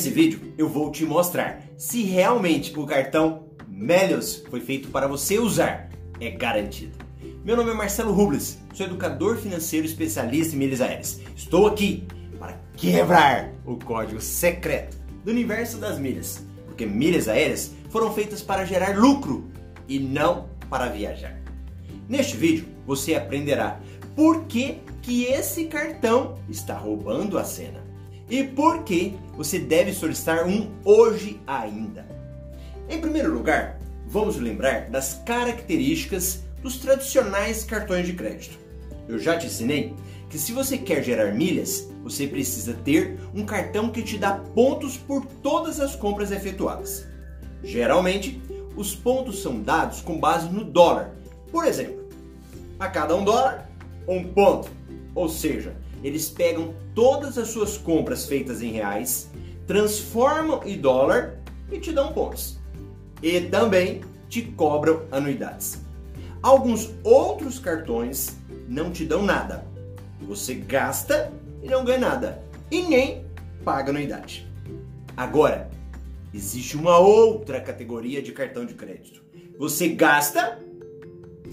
Nesse vídeo eu vou te mostrar se realmente o cartão Melios foi feito para você usar. É garantido. Meu nome é Marcelo Rubles, sou educador financeiro especialista em milhas aéreas. Estou aqui para quebrar o código secreto do universo das milhas, porque milhas aéreas foram feitas para gerar lucro e não para viajar. Neste vídeo você aprenderá por que, que esse cartão está roubando a cena e por que você deve solicitar um hoje ainda. Em primeiro lugar, vamos lembrar das características dos tradicionais cartões de crédito. Eu já te ensinei que se você quer gerar milhas, você precisa ter um cartão que te dá pontos por todas as compras efetuadas. Geralmente, os pontos são dados com base no dólar. Por exemplo, a cada um dólar, um ponto. Ou seja, eles pegam todas as suas compras feitas em reais, transformam em dólar e te dão pontos. E também te cobram anuidades. Alguns outros cartões não te dão nada. Você gasta e não ganha nada. E nem paga anuidade. Agora, existe uma outra categoria de cartão de crédito. Você gasta,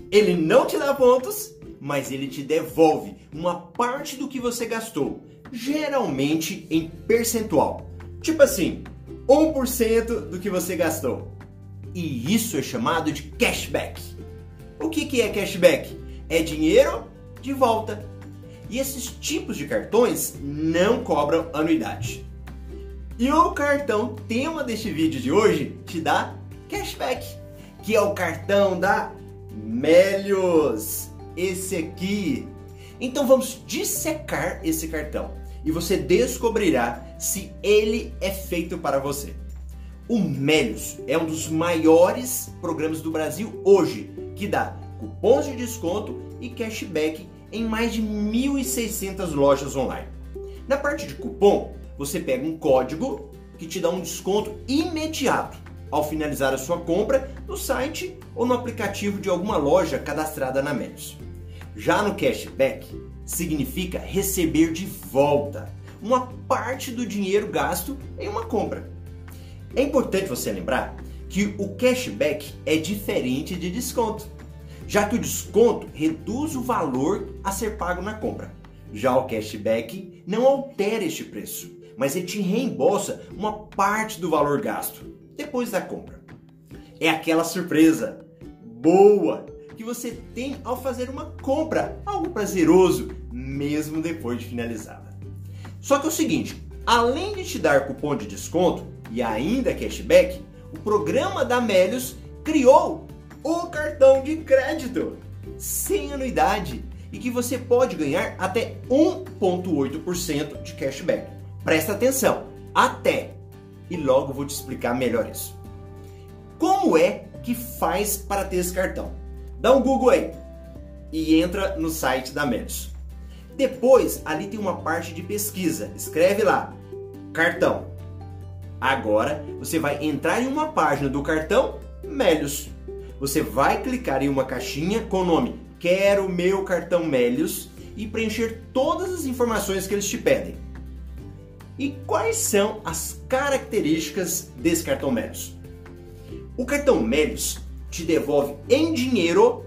ele não te dá pontos mas ele te devolve uma parte do que você gastou, geralmente em percentual. Tipo assim, 1% do que você gastou. E isso é chamado de cashback. O que, que é cashback? É dinheiro de volta. E esses tipos de cartões não cobram anuidade. E o cartão tema deste vídeo de hoje te dá cashback, que é o cartão da Melios esse aqui. Então vamos dissecar esse cartão e você descobrirá se ele é feito para você. O Melios é um dos maiores programas do Brasil hoje, que dá cupons de desconto e cashback em mais de 1.600 lojas online. Na parte de cupom, você pega um código que te dá um desconto imediato ao finalizar a sua compra no site ou no aplicativo de alguma loja cadastrada na Melios. Já no cashback, significa receber de volta uma parte do dinheiro gasto em uma compra. É importante você lembrar que o cashback é diferente de desconto, já que o desconto reduz o valor a ser pago na compra. Já o cashback não altera este preço, mas ele te reembolsa uma parte do valor gasto depois da compra. É aquela surpresa boa que você tem ao fazer uma compra, algo prazeroso, mesmo depois de finalizada. Só que é o seguinte, além de te dar cupom de desconto e ainda cashback, o programa da Melios criou o cartão de crédito sem anuidade e que você pode ganhar até 1,8% de cashback. Presta atenção, até! E logo vou te explicar melhor isso. Como é que faz para ter esse cartão? Dá um Google aí e entra no site da Melios. Depois, ali tem uma parte de pesquisa. Escreve lá, cartão. Agora, você vai entrar em uma página do cartão Melios. Você vai clicar em uma caixinha com o nome Quero meu cartão Melios e preencher todas as informações que eles te pedem. E quais são as características desse cartão Melios? O cartão Melios te devolve em dinheiro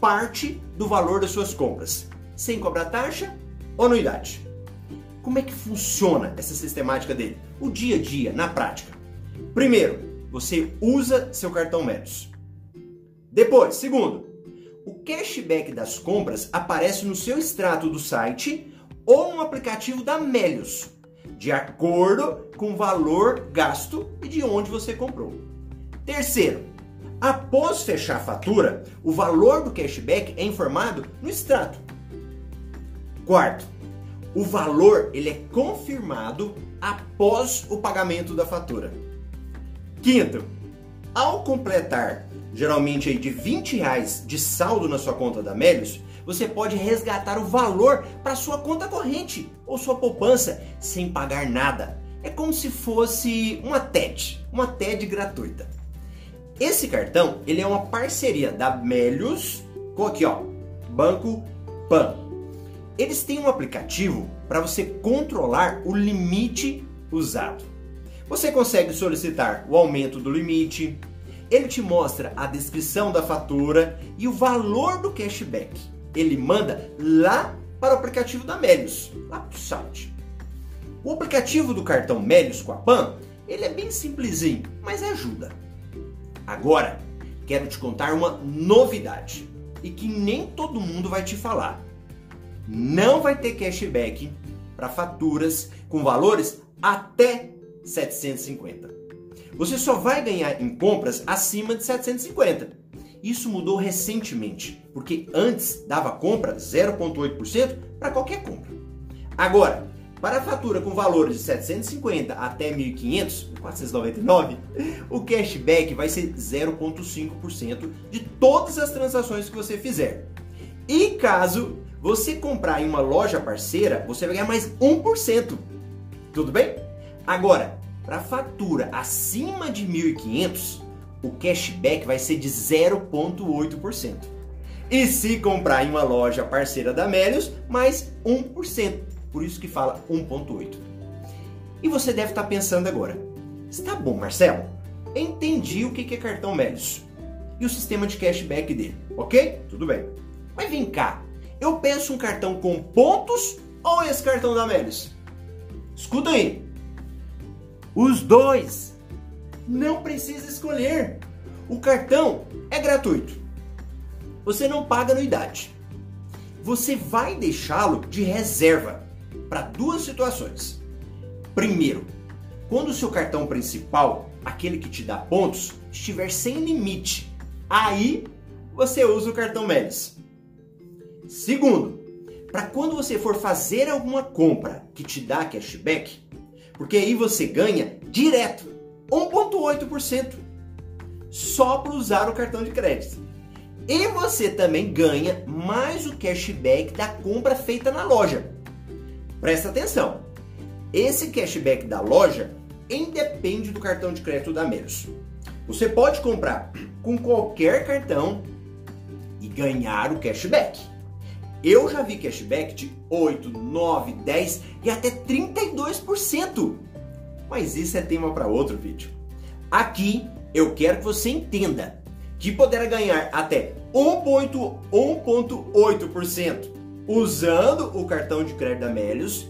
parte do valor das suas compras, sem cobrar taxa ou anuidade. Como é que funciona essa sistemática dele? O dia a dia, na prática. Primeiro, você usa seu cartão Melios. Depois, segundo, o cashback das compras aparece no seu extrato do site ou no aplicativo da Melios, de acordo com o valor gasto e de onde você comprou. Terceiro, Após fechar a fatura, o valor do cashback é informado no extrato. Quarto, o valor ele é confirmado após o pagamento da fatura. Quinto, ao completar geralmente aí de 20 reais de saldo na sua conta da Melios, você pode resgatar o valor para sua conta corrente ou sua poupança sem pagar nada. É como se fosse uma TED, uma TED gratuita. Esse cartão, ele é uma parceria da Melius com aqui, ó, Banco Pan. Eles têm um aplicativo para você controlar o limite usado. Você consegue solicitar o aumento do limite, ele te mostra a descrição da fatura e o valor do cashback. Ele manda lá para o aplicativo da Melios, lá para o site. O aplicativo do cartão Melios com a PAN, ele é bem simplesinho, mas ajuda. Agora, quero te contar uma novidade e que nem todo mundo vai te falar. Não vai ter cashback para faturas com valores até 750. Você só vai ganhar em compras acima de 750. Isso mudou recentemente, porque antes dava compra 0,8% para qualquer compra. Agora, para a fatura com valores de 750 até 1.500, 499, o cashback vai ser 0,5% de todas as transações que você fizer. E caso você comprar em uma loja parceira, você vai ganhar mais 1%. Tudo bem? Agora, para fatura acima de 1.500, o cashback vai ser de 0,8%. E se comprar em uma loja parceira da Melios, mais 1%. Por isso que fala 1,8%. E você deve estar pensando agora: está bom, Marcelo? Entendi o que é cartão Melios e o sistema de cashback dele, ok? Tudo bem. Mas vem cá, eu peço um cartão com pontos ou esse cartão da Melios? Escuta aí. Os dois. Não precisa escolher. O cartão é gratuito. Você não paga anuidade. Você vai deixá-lo de reserva para duas situações. Primeiro, quando o seu cartão principal, aquele que te dá pontos, estiver sem limite, aí você usa o cartão Melis. Segundo, para quando você for fazer alguma compra que te dá cashback, porque aí você ganha direto 1,8% só para usar o cartão de crédito. E você também ganha mais o cashback da compra feita na loja. Presta atenção. Esse cashback da loja independe do cartão de crédito da Meros. Você pode comprar com qualquer cartão e ganhar o cashback. Eu já vi cashback de 8, 9, 10 e até 32%. Mas isso é tema para outro vídeo. Aqui eu quero que você entenda que poderá ganhar até 1,8% usando o cartão de crédito da Melius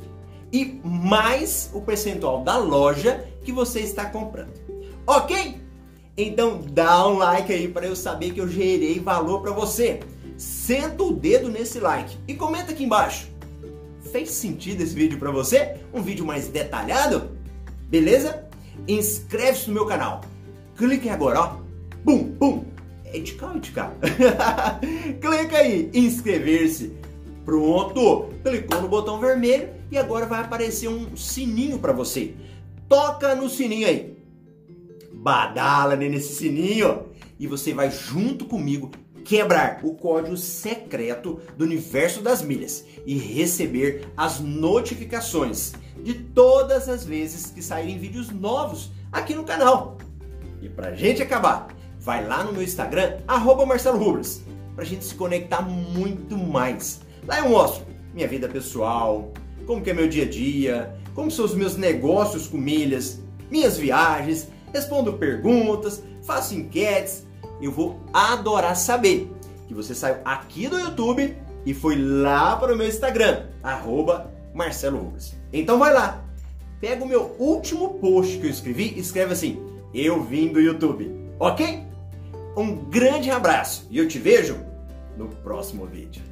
e mais o percentual da loja que você está comprando. Ok? Então dá um like aí para eu saber que eu gerei valor para você senta o dedo nesse like e comenta aqui embaixo. Fez sentido esse vídeo para você? Um vídeo mais detalhado? Beleza? Inscreve-se no meu canal. Clique agora, ó. Bum, bum. É de cá ou de cá? Clica aí, inscrever-se. Pronto! Clicou no botão vermelho e agora vai aparecer um sininho para você. Toca no sininho aí. Badala nesse sininho e você vai junto comigo quebrar o código secreto do universo das milhas e receber as notificações de todas as vezes que saírem vídeos novos aqui no canal. E pra gente acabar, vai lá no meu Instagram, arroba Marcelo Rubles, pra gente se conectar muito mais. Lá eu mostro minha vida pessoal, como que é meu dia a dia, como são os meus negócios com milhas, minhas viagens, respondo perguntas, faço enquetes, eu vou adorar saber que você saiu aqui do YouTube e foi lá para o meu Instagram, arroba Marcelo Rugas. Então vai lá, pega o meu último post que eu escrevi e escreve assim, eu vim do YouTube, ok? Um grande abraço e eu te vejo no próximo vídeo.